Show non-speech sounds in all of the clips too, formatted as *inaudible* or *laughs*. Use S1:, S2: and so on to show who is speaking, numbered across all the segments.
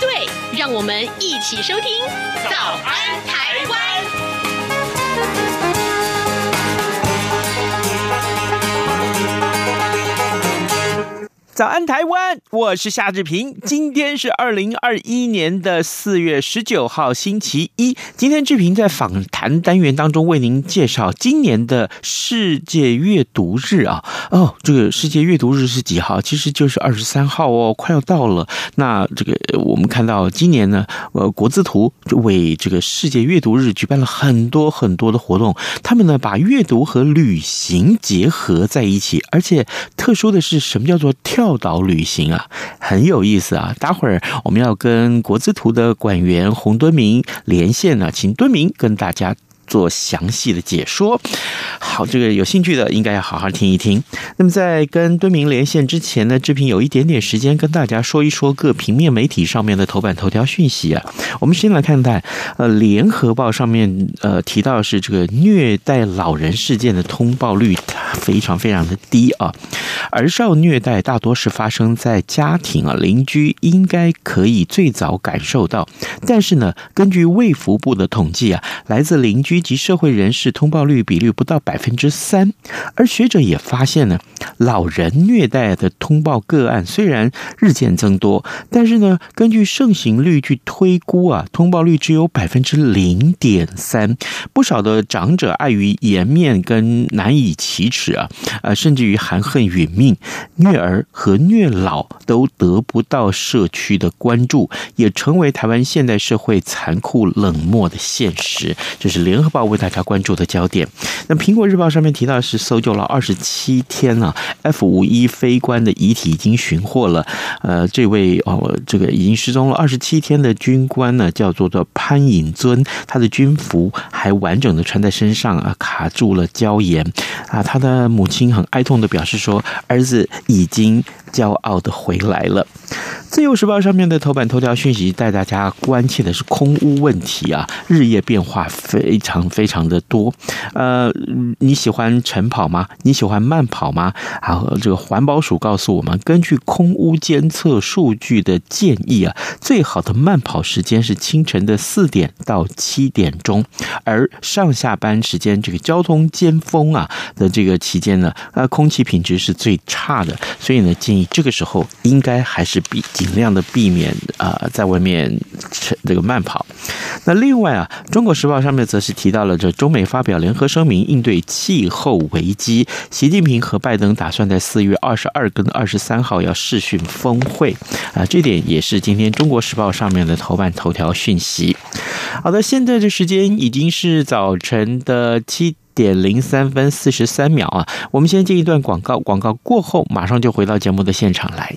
S1: 对，让我们一起收听《早安台湾》。
S2: 早安，台湾！我是夏志平。今天是二零二一年的四月十九号，星期一。今天志平在访谈单元当中为您介绍今年的世界阅读日啊。哦，这个世界阅读日是几号？其实就是二十三号哦，快要到了。那这个我们看到今年呢，呃，国字图为这个世界阅读日举办了很多很多的活动。他们呢，把阅读和旅行结合在一起，而且特殊的是什么叫做跳？跳岛旅行啊，很有意思啊！待会儿我们要跟国资图的馆员洪敦明连线呢，请敦明跟大家。做详细的解说。好，这个有兴趣的应该要好好听一听。那么在跟敦明连线之前呢，志平有一点点时间跟大家说一说各平面媒体上面的头版头条讯息啊。我们先来看待呃，《联合报》上面呃提到是这个虐待老人事件的通报率非常非常的低啊。儿少虐待大多是发生在家庭啊，邻居应该可以最早感受到。但是呢，根据卫福部的统计啊，来自邻居及社会人士通报率比率不到百分之三，而学者也发现呢，老人虐待的通报个案虽然日渐增多，但是呢，根据盛行率去推估啊，通报率只有百分之零点三。不少的长者碍于颜面跟难以启齿啊，呃，甚至于含恨殒命，虐儿和虐老都得不到社区的关注，也成为台湾现代社会残酷冷漠的现实。这是联合报为大家关注的焦点。那苹果日报上面提到是搜救了二十七天啊，F 五一飞官的遗体已经寻获了。呃，这位哦，这个已经失踪了二十七天的军官呢，叫做做潘颖尊，他的军服还完整的穿在身上啊，卡住了胶盐啊。他的母亲很哀痛的表示说，儿子已经骄傲的回来了。自由时报上面的头版头条讯息带大家关切的是空污问题啊，日夜变化非常非常的多。呃，你喜欢晨跑吗？你喜欢慢跑吗？然后，这个环保署告诉我们，根据空污监测数据的建议啊，最好的慢跑时间是清晨的四点到七点钟，而上下班时间这个交通尖峰啊的这个期间呢，呃，空气品质是最差的，所以呢，建议这个时候应该还是比。尽量的避免啊、在外面这个慢跑。那另外啊，《中国时报》上面则是提到了这中美发表联合声明应对气候危机。习近平和拜登打算在四月二十二跟二十三号要视讯峰会啊，这点也是今天《中国时报》上面的头版头条讯息。好的，现在的时间已经是早晨的七点零三分四十三秒啊，我们先进一段广告，广告过后马上就回到节目的现场来。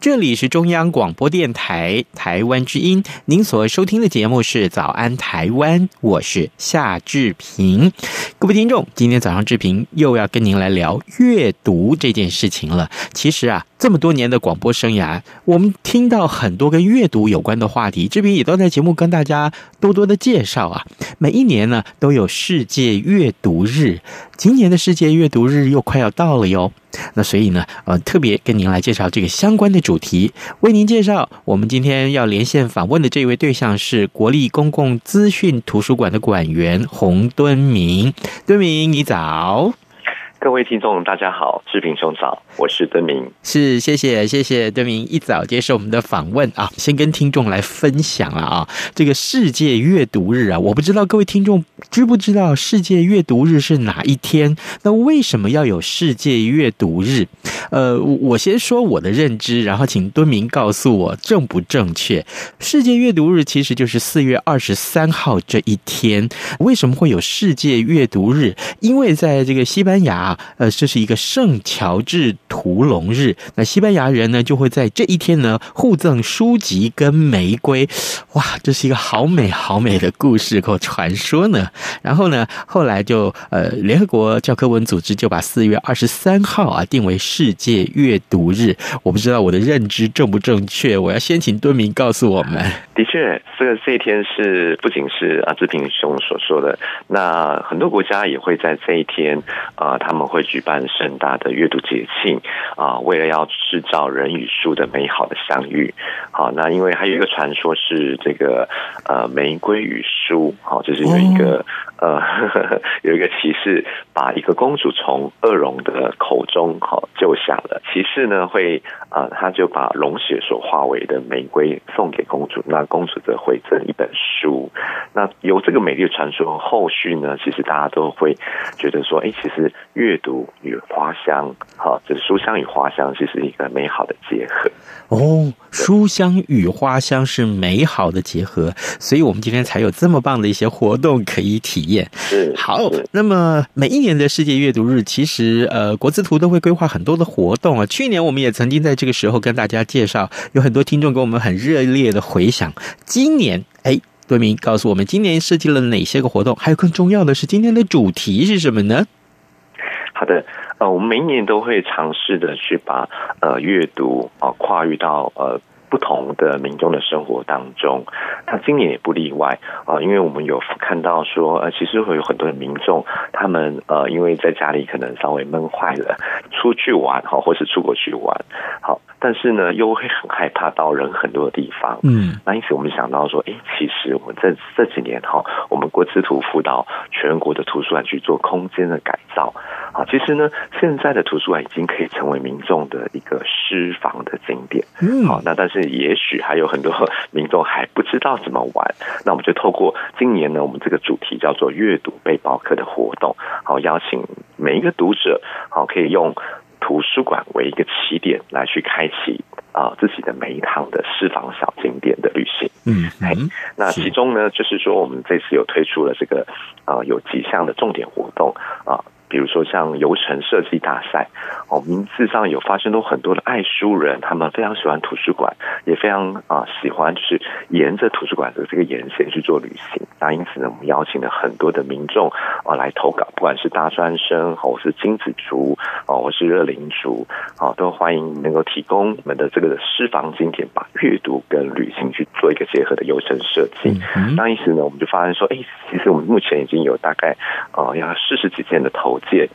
S2: 这里是中央广播电台台湾之音，您所收听的节目是《早安台湾》，我是夏志平。各位听众，今天早上志平又要跟您来聊阅读这件事情了。其实啊，这么多年的广播生涯，我们听到很多跟阅读有关的话题，志平也都在节目跟大家多多的介绍啊。每一年呢，都有世界阅读日，今年的世界阅读日又快要到了哟。那所以呢，呃，特别跟您来介绍这个相关的主题，为您介绍我们今天要连线访问的这位对象是国立公共资讯图书馆的馆员洪敦明。敦明，你早。
S3: 各位听众，大家好，志平兄早，我是敦明，
S2: 是谢谢谢谢敦明一早接受我们的访问啊，先跟听众来分享了啊，这个世界阅读日啊，我不知道各位听众知不知道世界阅读日是哪一天？那为什么要有世界阅读日？呃，我先说我的认知，然后请敦明告诉我正不正确。世界阅读日其实就是四月二十三号这一天。为什么会有世界阅读日？因为在这个西班牙。呃，这是一个圣乔治屠龙日，那西班牙人呢就会在这一天呢互赠书籍跟玫瑰，哇，这是一个好美好美的故事或传说呢。然后呢，后来就呃，联合国教科文组织就把四月二十三号啊定为世界阅读日。我不知道我的认知正不正确，我要先请敦明告诉我们。
S3: 的确，这个这一天是不仅是阿志平兄所说的，那很多国家也会在这一天啊，他。们会举办盛大的阅读节庆啊，为了要制造人与书的美好的相遇。好，那因为还有一个传说是这个呃玫瑰与书，好，就是有一个呃呵呵 *laughs* 有一个骑士把一个公主从恶龙的口中好救下了。骑士呢会啊、呃，他就把龙血所化为的玫瑰送给公主，那公主则会赠一本书。那由这个美丽的传说后续呢，其实大家都会觉得说，哎，其实阅阅读与花香，好，就是书香与花香，其实是一个美好的结合。
S2: 哦，书香与花香是美好的结合，所以我们今天才有这么棒的一些活动可以体验。
S3: 是
S2: 好，那么每一年的世界阅读日，其实呃，国字图都会规划很多的活动啊。去年我们也曾经在这个时候跟大家介绍，有很多听众给我们很热烈的回响。今年，哎，多明告诉我们，今年设计了哪些个活动？还有更重要的是，今天的主题是什么呢？
S3: 好的，呃，我们每一年都会尝试的去把呃阅读啊、跨越到呃不同的民众的生活当中，那今年也不例外啊、呃，因为我们有看到说呃，其实会有很多的民众，他们呃因为在家里可能稍微闷坏了，出去玩哈，或是出国去玩，好。但是呢，又会很害怕到人很多的地方。嗯，那因此我们想到说，哎，其实我们这这几年哈，我们国资图辅导全国的图书馆去做空间的改造。啊，其实呢，现在的图书馆已经可以成为民众的一个私房的景点。嗯，好，那但是也许还有很多 *laughs* 民众还不知道怎么玩。那我们就透过今年呢，我们这个主题叫做阅读背包客的活动，好，邀请每一个读者，好，可以用。图书馆为一个起点，来去开启啊、呃、自己的每一趟的私房小景点的旅行。嗯，嗯，那其中呢，就是说我们这次有推出了这个啊、呃、有几项的重点活动啊。呃比如说像游程设计大赛，哦，名字上有发生都很多的爱书人，他们非常喜欢图书馆，也非常啊喜欢就是沿着图书馆的这个沿线去做旅行。那因此呢，我们邀请了很多的民众啊来投稿，不管是大专生，或是金子族，哦，或是热灵族，啊，都欢迎能够提供我们的这个私房景点，把阅读跟旅行去做一个结合的游程设计。那因此呢，我们就发现说，哎，其实我们目前已经有大概啊要四十几件的投。件，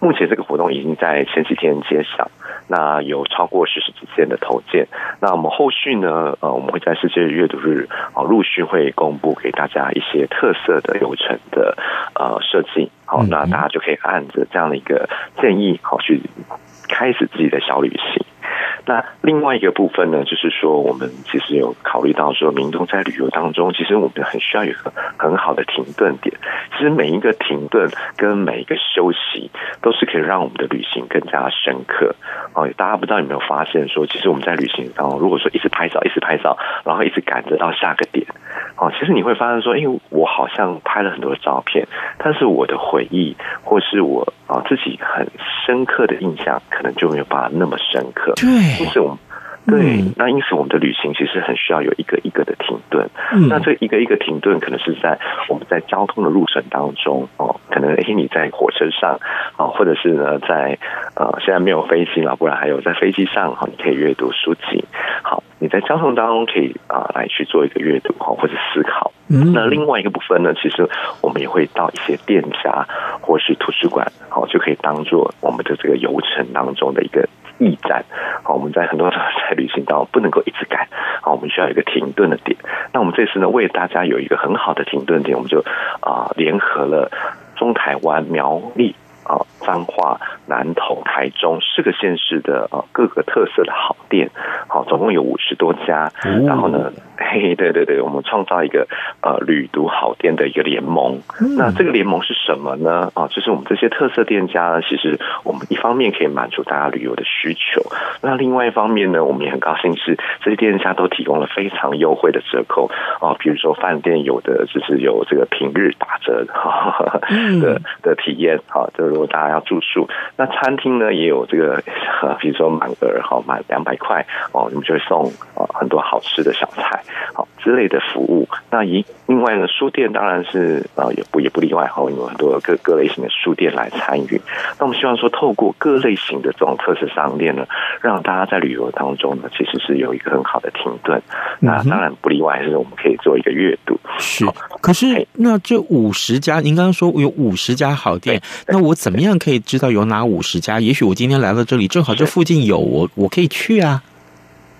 S3: 目前这个活动已经在前几天揭晓，那有超过四十几件的投件。那我们后续呢？呃，我们会在世界阅读日啊，陆续会公布给大家一些特色的流程的呃设计。好，那大家就可以按着这样的一个建议，好去开始自己的小旅行。那另外一个部分呢，就是说，我们其实有考虑到说，民众在旅游当中，其实我们很需要有一个很好的停顿点。其实每一个停顿跟每一个休息，都是可以让我们的旅行更加深刻。哦，大家不知道有没有发现说，其实我们在旅行当中，如果说一直拍照，一直拍照，然后一直赶着到下个点，哦，其实你会发现说，因为我好像拍了很多照片，但是我的回忆或是我啊自己很深刻的印象，可能就没有办法那么深刻。对。因此，我们对，那因此我们的旅行其实很需要有一个一个的停顿。嗯、那这一个一个停顿，可能是在我们在交通的路程当中哦，可能诶你在火车上啊，或者是呢在呃现在没有飞机了，不然还有在飞机上哈，你可以阅读书籍。好，你在交通当中可以啊来去做一个阅读哈，或者思考。嗯，那另外一个部分呢，其实我们也会到一些店家或是图书馆，好就可以当做我们的这个游程当中的一个。驿站，好，我们在很多时候在旅行当中不能够一直赶，好，我们需要一个停顿的点。那我们这次呢，为大家有一个很好的停顿点，我们就啊、联合了中台湾苗栗啊彰化南投台中四个县市的啊各个特色的好店，好，总共有五十多家，然后呢。嘿，对对对，我们创造一个呃旅读好店的一个联盟。那这个联盟是什么呢？啊，就是我们这些特色店家呢，其实我们一方面可以满足大家旅游的需求，那另外一方面呢，我们也很高兴是这些店家都提供了非常优惠的折扣啊，比如说饭店有的就是有这个平日打折的的的体验，好，就如果大家要住宿，那餐厅呢也有这个，比如说满额好满两百块哦，你们就会送啊很多好吃的小菜。好之类的服务，那一另外呢，书店当然是啊，也不也不例外哈，有很多各各类型的书店来参与。那我们希望说，透过各类型的这种特色商店呢，让大家在旅游当中呢，其实是有一个很好的停顿。那当然不例外，是我们可以做一个阅读。
S2: 是，可是那这五十家，您刚刚说有五十家好店，那我怎么样可以知道有哪五十家？也许我今天来到这里，正好这附近有，我我可以去啊。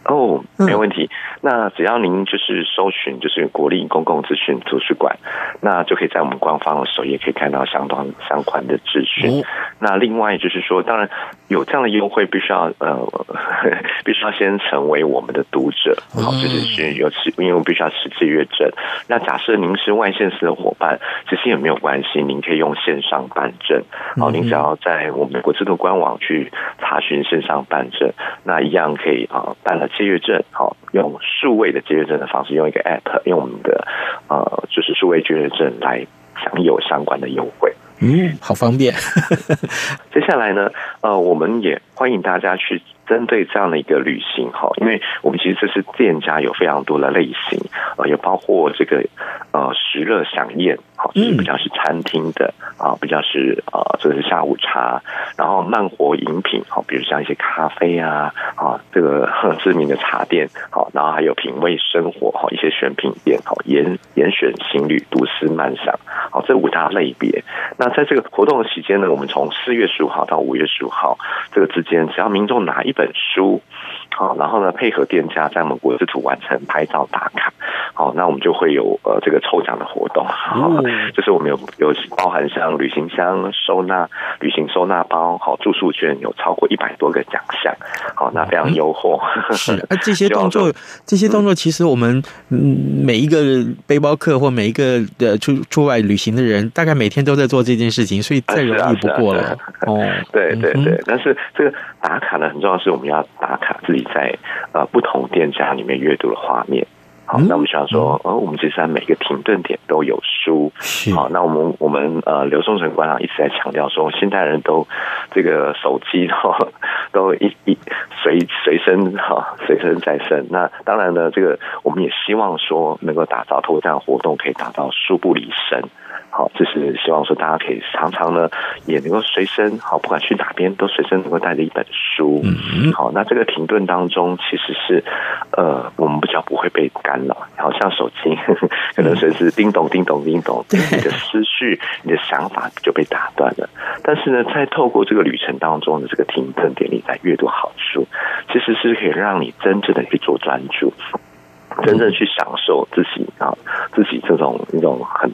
S3: 哦，没问题。那只要您就是搜寻，就是国立公共资讯图书馆，那就可以在我们官方的首页可以看到相当相关的资讯。那另外就是说，当然有这样的优惠，必须要呃，*laughs* 必须要先成为我们的读者，好，就是是有持，因为我们必须要持借阅证。那假设您是外县市的伙伴，其实也没有关系，您可以用线上办证。好，您只要在我们国资处官网去查询线上办证，那一样可以啊办了借阅证，好用。数位的借阅证的方式，用一个 App，用我们的呃，就是数位借阅证来享有相关的优惠。
S2: 嗯，好方便。*laughs*
S3: 接下来呢，呃，我们也欢迎大家去针对这样的一个旅行哈，因为我们其实这是店家有非常多的类型，呃，也包括这个呃食乐享宴，好，就是比较是餐厅的啊，比较是呃，这个是下午茶，然后慢活饮品，好，比如像一些咖啡啊，啊，这个知名的茶店，好，然后还有品味生活，好，一些选品店，好，严严选行旅，独思慢享，好，这五大类别。那在这个活动的期间呢，我们从四月十五号到五月十五号这个之间，只要民众拿一本书，好，然后呢配合店家在我们国资处完成拍照打卡，好，那我们就会有呃这个抽奖的活动，好，就是我们有有包含像旅行箱收纳、旅行收纳包，好，住宿券有超过一百多个奖项，好，那非常优惠。
S2: 是，那 *laughs* 这些动作，这些动作其实我们嗯每一个背包客或每一个的出出外旅行的人，大概每天都在做这件事情，所以再容易不过了。哦，*laughs*
S3: 对对对，但是这个打卡呢，很重要，是我们要打卡自己在呃不同店家里面阅读的画面。好，那我们想说，呃，我们其实在每个停顿点都有书。好，那我们我们呃刘松成馆长一直在强调说，现代人都这个手机哈都一一随随身哈随身在身。那当然呢，这个我们也希望说，能够打造透过这样活动，可以打造书不离身。好，就是希望说大家可以常常呢，也能够随身好，不管去哪边都随身能够带着一本书。嗯，好，那这个停顿当中，其实是呃，我们比较不会被干扰，好像手机 *laughs* 可能随时叮咚叮咚叮咚，你的思绪、你的想法就被打断了。但是呢，在透过这个旅程当中的这个停顿点，你在阅读好书，其实是可以让你真正的去做专注。真正去享受自己啊，自己这种一种很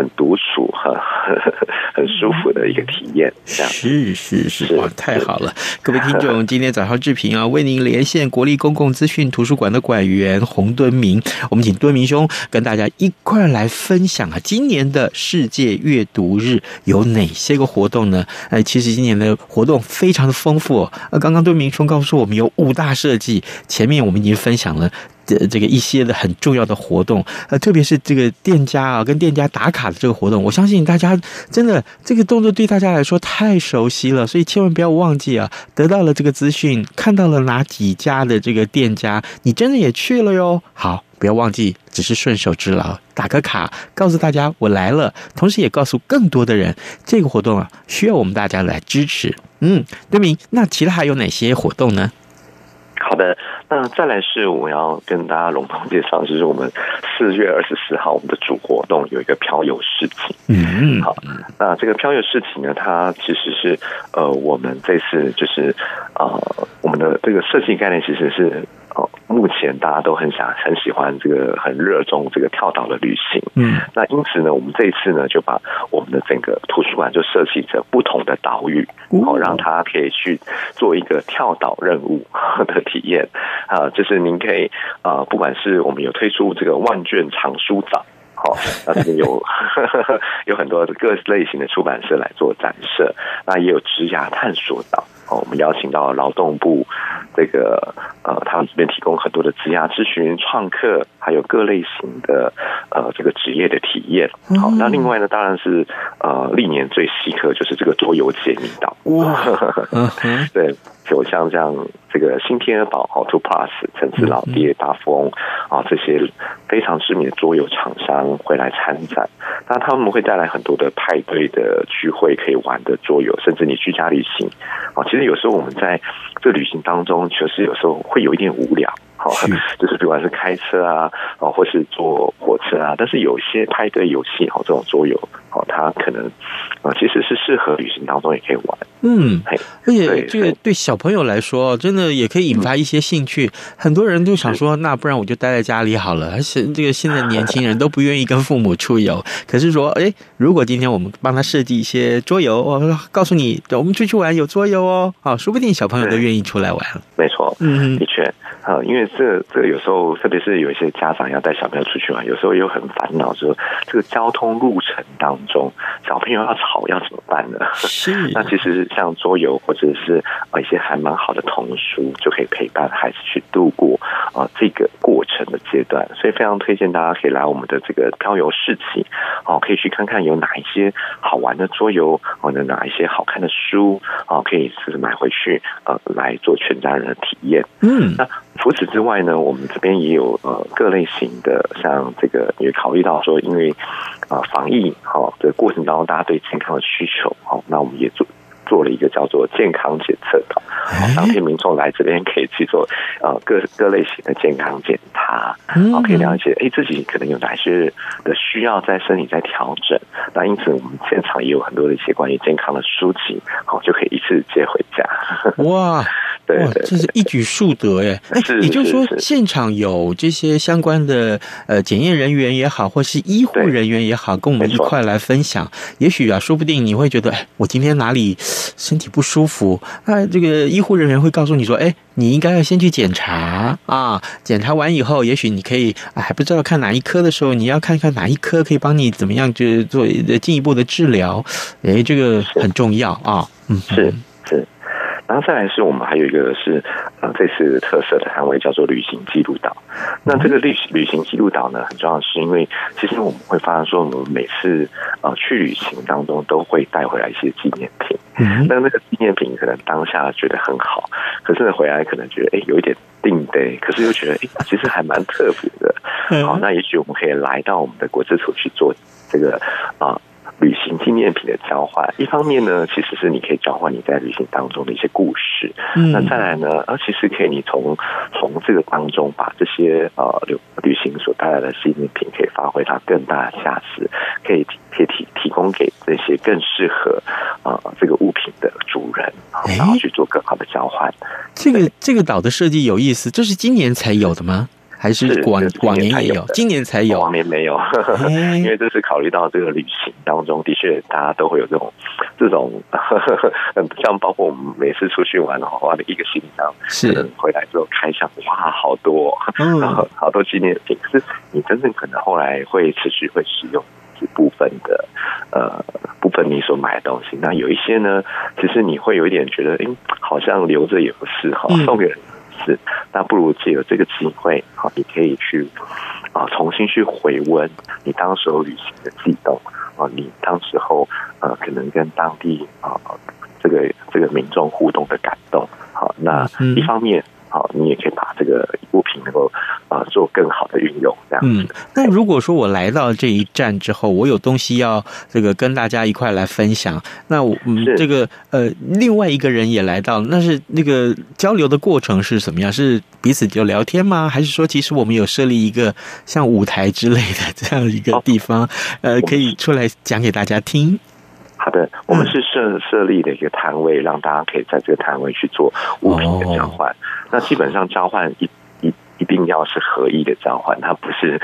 S3: 很独处、很 *laughs* 很舒服的一个体验。
S2: 是是是，哇，太好了！各位听众，今天早上志平啊，为您连线国立公共资讯图书馆的馆员洪敦明，我们请敦明兄跟大家一块来分享啊，今年的世界阅读日有哪些个活动呢？哎，其实今年的活动非常的丰富。呃，刚刚敦明兄告诉我们有五大设计，前面我们已经分享了。的这个一些的很重要的活动，呃，特别是这个店家啊跟店家打卡的这个活动，我相信大家真的这个动作对大家来说太熟悉了，所以千万不要忘记啊，得到了这个资讯，看到了哪几家的这个店家，你真的也去了哟。好，不要忘记，只是顺手之劳，打个卡，告诉大家我来了，同时也告诉更多的人，这个活动啊需要我们大家来支持。嗯，对明，那其他还有哪些活动呢？
S3: 好的，那再来是我要跟大家隆重介绍，就是我们四月二十四号我们的主活动有一个漂游市集。
S2: 嗯，
S3: 好，那这个漂游市集呢，它其实是呃，我们这次就是呃，我们的这个设计概念其实是。哦，目前大家都很想很喜欢这个很热衷这个跳岛的旅行，
S2: 嗯，
S3: 那因此呢，我们这一次呢就把我们的整个图书馆就设计成不同的岛屿，然后、让他可以去做一个跳岛任务的体验。啊，就是您可以啊，不管是我们有推出这个万卷藏书岛，好、哦，那这边有 *laughs* 有很多各类型的出版社来做展示，那也有职涯探索岛。我们邀请到劳动部，这个呃，他们这边提供很多的职涯咨询、创客，还有各类型的呃这个职业的体验。好，那另外呢，当然是呃历年最稀客就是这个桌游解密岛。哇，*laughs* 对，就像这样这个新天鹅堡、好 Two Plus、城市老爹、大富翁啊这些非常知名的桌游厂商会来参展。那他们会带来很多的派对的聚会，可以玩的桌游，甚至你居家旅行啊，其实。有时候我们在这旅行当中，确实有时候会有一点无聊，好，*laughs* 就是不管是开车啊，啊，或是坐火车啊，但是有一些派对游戏，好，这种桌游，好，它可能啊，其实是适合旅行当中也可以玩，
S2: 嗯，而且这个对小朋友来说，真的也可以引发一些兴趣。很多人都想说，那不然我就待在家里好了。而且这个现在年轻人都不愿意跟父母出游，*laughs* 可是说，哎，如果今天我们帮他设计一些桌游，我告诉你，我们出去玩有桌游哦。好，说不定小朋友都愿意出来玩。
S3: 没错，
S2: 嗯，
S3: 的确，啊，因为这这个有时候，特别是有一些家长要带小朋友出去玩，有时候又很烦恼，说这个交通路程当中，小朋友要吵要怎么办呢？
S2: 是，*laughs*
S3: 那其实像桌游或者是啊一些还蛮好的童书，就可以陪伴孩子去度过啊这个过程的阶段。所以非常推荐大家可以来我们的这个漂游市集，哦，可以去看看有哪一些好玩的桌游，或者哪一些好看的书，哦，可以是买回去呃来做全家人的体验。
S2: 嗯，
S3: 那除此之外呢，我们这边也有呃各类型的，像这个也考虑到说，因为啊防疫好的过程当中，大家对健康的需求，好，那我们也做。做了一个叫做健康检测的，当地民众来这边可以去做呃各各类型的健康检查，好，可以了解哎自己可能有哪些的需要在身体在调整。那因此我们现场也有很多的一些关于健康的书籍，好，就可以一次接回家。*laughs*
S2: 哇！哇，这是一举数得耶！哎，也就是说，现场有这些相关的呃检验人员也好，或是医护人员也好，跟我们一块来分享。也许啊，说不定你会觉得，哎，我今天哪里身体不舒服？那这个医护人员会告诉你说，哎，你应该要先去检查啊。检查完以后，也许你可以啊，还不知道看哪一科的时候，你要看看哪一科可以帮你怎么样，就是做进一步的治疗。哎，这个很重要啊。嗯，
S3: 是是。然后再来是我们还有一个是呃这次特色的摊位叫做旅行记录岛。那这个旅旅行记录岛呢，很重要是因为其实我们会发现说，我们每次呃去旅行当中都会带回来一些纪念品。嗯，那那个纪念品可能当下觉得很好，可是呢回来可能觉得哎有一点定位，可是又觉得哎其实还蛮特别的。好，那也许我们可以来到我们的国之处去做这个啊。呃旅行纪念品的交换，一方面呢，其实是你可以交换你在旅行当中的一些故事。嗯，那再来呢，呃其实可以你从从这个当中把这些呃旅旅行所带来的纪念品，可以发挥它更大的价值，可以可以提提供给这些更适合呃这个物品的主人，然后去做更好的交换。
S2: 这个这个岛的设计有意思，这是今年才有的吗？还是往往年也有，今年才有，
S3: 往年没有，*laughs* 因为这是考虑到这个旅行当中的确大家都会有这种这种，*laughs* 像包括我们每次出去玩的话，的一个行李箱是。回来之后开箱，哇，好多，然 *laughs* 后好多纪念品，可是你真正可能后来会持续会使用一部分的呃部分你所买的东西，那有一些呢，其实你会有一点觉得，哎，好像留着也不是哈，送给人。次，那不如借由这个机会，好，你可以去啊重新去回温你当时候旅行的悸动啊，你当时候呃可能跟当地啊这个这个民众互动的感动，好，那一方面。好，你也可以把这个物品能够啊、呃、做更好的运用，这样。
S2: 嗯，那如果说我来到这一站之后，我有东西要这个跟大家一块来分享，那我嗯这个呃另外一个人也来到，那是那个交流的过程是什么样？是彼此就聊天吗？还是说其实我们有设立一个像舞台之类的这样一个地方，呃，可以出来讲给大家听？
S3: 好的，我们是设设立的一个摊位，让大家可以在这个摊位去做物品的交换。那基本上交换一一一定要是合意的交换，它不是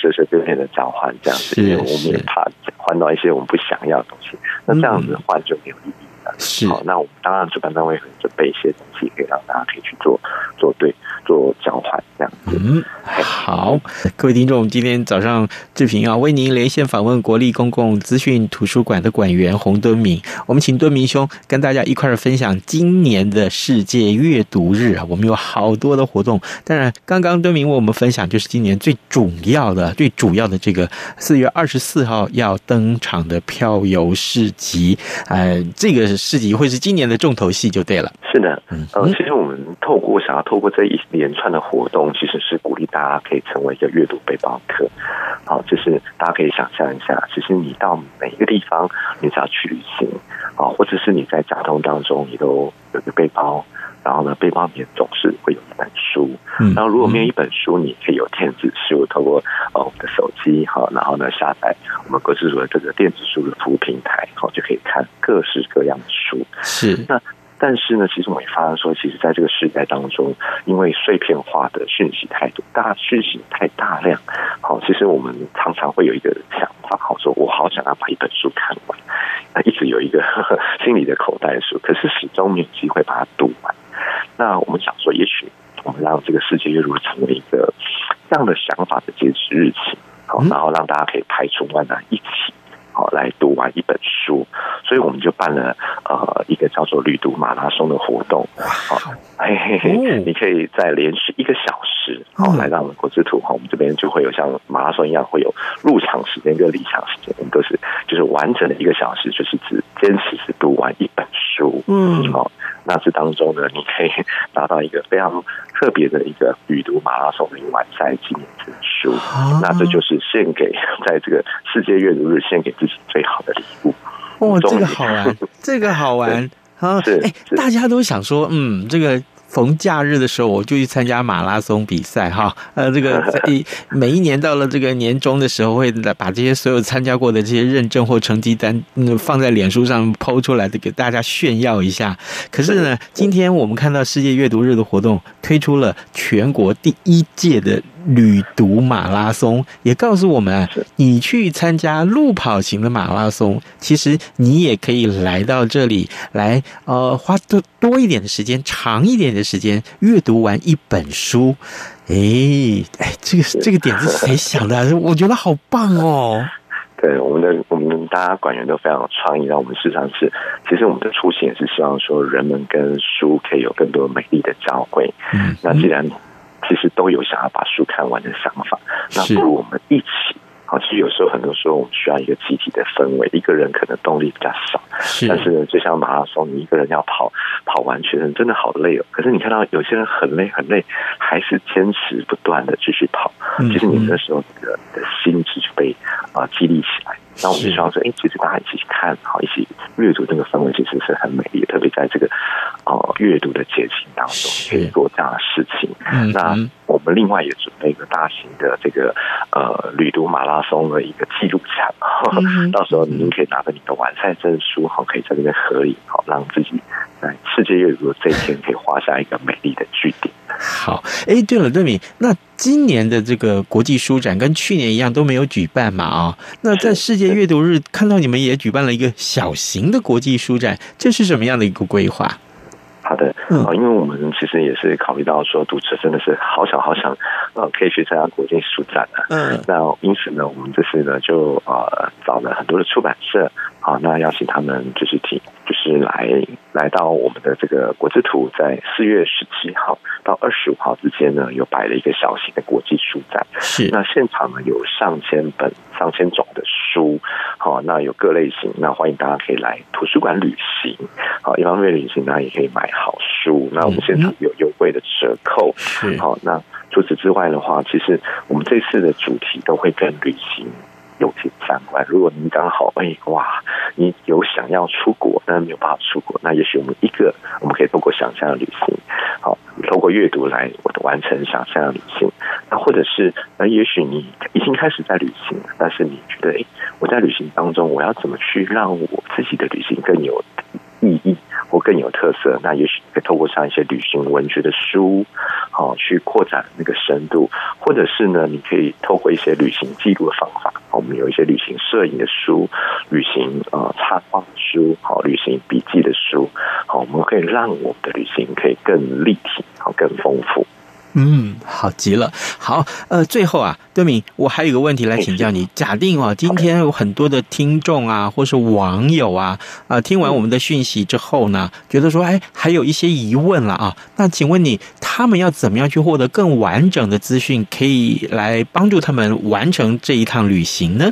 S3: 随随便便的交换这样子，因为我们也怕换到一些我们不想要的东西。那这样子换就没有意义了。是，好，那我们当然主办单位会准备一些东西，可以让大家可以去做做对。做交换这样子，嗯，
S2: 好，各位听众，今天早上志平啊，为您连线访问国立公共资讯图书馆的馆员洪敦明，我们请敦明兄跟大家一块儿分享今年的世界阅读日啊，我们有好多的活动，当然刚刚敦明为我们分享就是今年最主要的、最主要的这个四月二十四号要登场的票游市集，呃，这个市集会是今年的重头戏就对了。
S3: 是的，嗯，呃，其实我们透过想要透过这一。连串的活动其实是鼓励大家可以成为一个阅读背包客，好，就是大家可以想象一下，其实你到每一个地方，你只要去旅行，啊，或者是你在交通当中，你都有个背包，然后呢，背包里面总是会有一本书，嗯，然后如果没有一本书，你可以有电子书，透过呃我们的手机，哈，然后呢下载我们国资组的这个电子书的服务平台，好，就可以看各式各样的书，
S2: 是。
S3: 那。但是呢，其实我们也发现说，其实在这个时代当中，因为碎片化的讯息太多，大讯息太大量，好，其实我们常常会有一个想法，好，说我好想要把一本书看完，那一直有一个呵 *laughs* 呵心里的口袋书，可是始终没有机会把它读完。那我们想说，也许我们让这个世界阅读成为一个这样的想法的截止日期，好，然后让大家可以排除万难，一起。好，来读完一本书，所以我们就办了呃一个叫做“旅读马拉松”的活动。好，嘿嘿嘿，你可以在连续一个小时，好，来到我们国之图，哈，我们这边就会有像马拉松一样，会有入场时间跟离场时间，我们都是就是完整的一个小时，就是只坚持是读完一本书。嗯，好。那这当中呢，你可以拿到一个非常特别的一个旅读马拉松的一个完赛纪念证书。啊、那这就是献给在这个世界阅读日献给自己最好的礼物。
S2: 哦，*laughs* 这个好玩，这个好玩啊！哎，大家都想说，嗯，这个。逢假日的时候，我就去参加马拉松比赛哈。呃，这个 *laughs* 一每一年到了这个年终的时候，会把这些所有参加过的这些认证或成绩单，嗯，放在脸书上 PO 出来，给大家炫耀一下。可是呢，今天我们看到世界阅读日的活动推出了全国第一届的。旅读马拉松也告诉我们啊，你去参加路跑型的马拉松，其实你也可以来到这里来，呃，花多多一点的时间，长一点的时间阅读完一本书。哎哎，这个这个点子谁想的？*laughs* 我觉得好棒哦！
S3: 对，我们的我们大家馆员都非常有创意，让我们事实上是，其实我们的初心也是希望说，人们跟书可以有更多美丽的交汇。嗯，那既然。其实都有想要把书看完的想法，那不如我们一起。好，其实有时候很多时候我们需要一个集体的氛围，一个人可能动力比较少，是但是呢，就像马拉松，你一个人要跑跑完全程真的好累哦。可是你看到有些人很累很累，还是坚持不断的继续跑，其实你那时候你的你的心智就被啊、呃、激励起来。那我们希望说，哎，其实大家一起去看，好，一起阅读，这个氛围其实是很美丽的，特别在这个呃阅读的节庆当中，可以做这样的事情。嗯，那我们另外也准备一个大型的这个呃旅读马拉松的一个记录墙，嗯、*laughs* 到时候您可以拿着你的完赛证书，好，可以在这边合影，好，让自己在世界阅读的这一天可以画下一个美丽的句点。
S2: 好，哎，对了，敦明，那今年的这个国际书展跟去年一样都没有举办嘛？啊、哦，那在世界阅读日看到你们也举办了一个小型的国际书展，这是什么样的一个规划？
S3: 好的，啊，因为我们其实也是考虑到说，读者真的是好想好想，呃，可以去参加国际书展的。嗯，那因此呢，我们这次呢就呃找了很多的出版社，啊，那邀请他们就是提，就是来来到我们的这个国之图，在四月十七号到二十五号之间呢，有摆了一个小型的国际书展。
S2: 是，
S3: 那现场呢有上千本、上千种的书，好，那有各类型，那欢迎大家可以来图书馆旅行。好，一方面旅行呢也可以买好书，那我们现场有优惠的折扣。好，那除此之外的话，其实我们这次的主题都会跟旅行。有些相关。如果您刚好哎哇，你有想要出国，但是没有办法出国，那也许我们一个，我们可以透过想象的旅行，好，透过阅读来完成想象的旅行。那或者是，那也许你已经开始在旅行，但是你觉得哎，我在旅行当中，我要怎么去让我自己的旅行更有意义？或更有特色，那也许可以透过上一些旅行文学的书，好去扩展那个深度，或者是呢，你可以透过一些旅行记录的方法，我们有一些旅行摄影的书、旅行呃插画书、好旅行笔记的书，好，我们可以让我们的旅行可以更立体，好更丰富。
S2: 嗯，好极了。好，呃，最后啊，敦敏，我还有一个问题来请教你。假定啊，今天有很多的听众啊，或是网友啊，啊、呃，听完我们的讯息之后呢，觉得说，哎，还有一些疑问了啊。那请问你，他们要怎么样去获得更完整的资讯，可以来帮助他们完成这一趟旅行呢？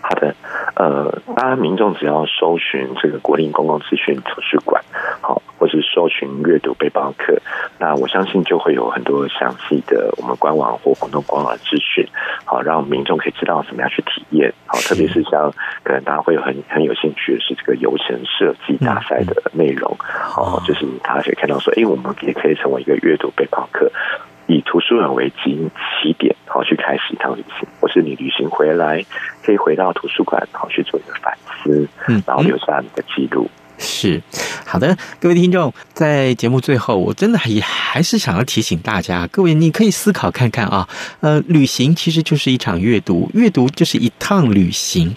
S3: 好的。呃，大家民众只要搜寻这个国立公共资讯图书馆，好，或是搜寻阅读背包客，那我相信就会有很多详细的我们官网或活动官网资讯，好，让民众可以知道怎么样去体验，好，特别是像可能大家会有很很有兴趣的是这个游程设计大赛的内容，好，就是大家可以看到说，哎，我们也可以成为一个阅读背包客。以图书馆为基起点，好去开始一趟旅行，或是你旅行回来可以回到图书馆，好去做一个反思，嗯，然后留下你的记录。
S2: 是，好的，各位听众，在节目最后，我真的也还是想要提醒大家，各位你可以思考看看啊，呃，旅行其实就是一场阅读，阅读就是一趟旅行。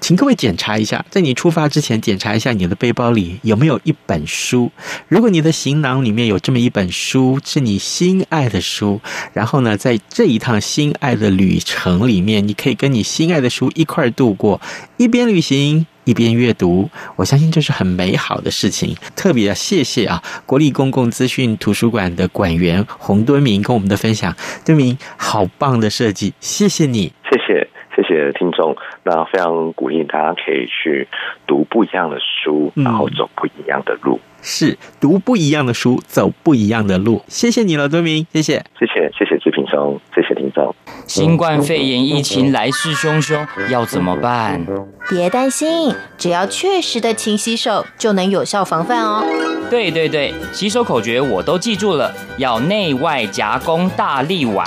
S2: 请各位检查一下，在你出发之前，检查一下你的背包里有没有一本书。如果你的行囊里面有这么一本书，是你心爱的书，然后呢，在这一趟心爱的旅程里面，你可以跟你心爱的书一块度过，一边旅行一边阅读。我相信这是很美好的事情。特别要谢谢啊，国立公共资讯图书馆的馆员洪敦明跟我们的分享，敦明好棒的设计，谢谢你，
S3: 谢谢。谢谢听众，那非常鼓励大家可以去读不一样的书，然后走不一样的路。
S2: 嗯、是读不一样的书，走不一样的路。谢谢你了，敦明，谢谢，
S3: 谢谢，谢谢志平兄，谢谢听众。
S4: 新冠肺炎疫情来势汹汹，要怎么办？
S1: 别担心，只要确实的勤洗手，就能有效防范哦。
S4: 对对对，洗手口诀我都记住了，要内外夹攻大立腕。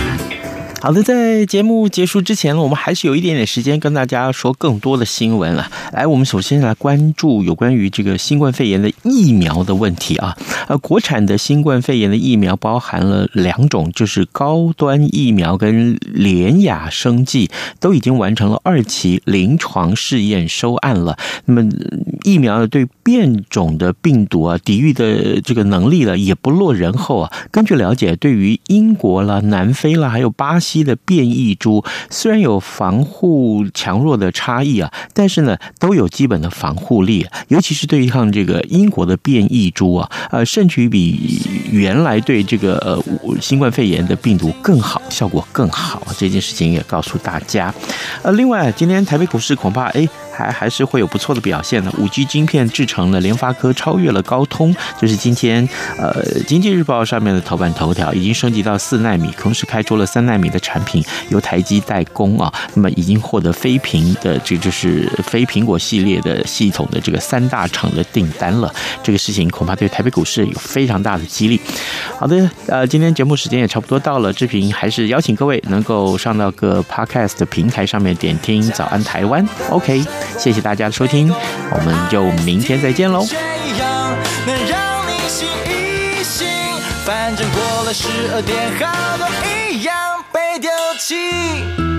S2: 好的，在节目结束之前呢，我们还是有一点点时间跟大家说更多的新闻了。来，我们首先来关注有关于这个新冠肺炎的疫苗的问题啊。呃，国产的新冠肺炎的疫苗包含了两种，就是高端疫苗跟联亚生技都已经完成了二期临床试验收案了。那么疫苗呢，对变种的病毒啊，抵御的这个能力呢，也不落人后啊。根据了解，对于英国啦、南非啦，还有巴西。的变异株虽然有防护强弱的差异啊，但是呢都有基本的防护力，尤其是对抗这个英国的变异株啊，呃，甚至于比原来对这个呃新冠肺炎的病毒更好，效果更好。这件事情也告诉大家。呃，另外今天台北股市恐怕哎。台还是会有不错的表现的。五 G 晶片制成了，联发科超越了高通，就是今天呃《经济日报》上面的头版头条，已经升级到四纳米，同时开出了三纳米的产品，由台积代工啊，那么已经获得非苹的这就是非苹果系列的系统的这个三大厂的订单了。这个事情恐怕对台北股市有非常大的激励。好的，呃，今天节目时间也差不多到了，志平还是邀请各位能够上到各 Podcast 平台上面点听《早安台湾》。OK，谢谢大家的收听，我们就明天再见喽。能让你醒一醒，反正过了十二点，好多一样被丢弃。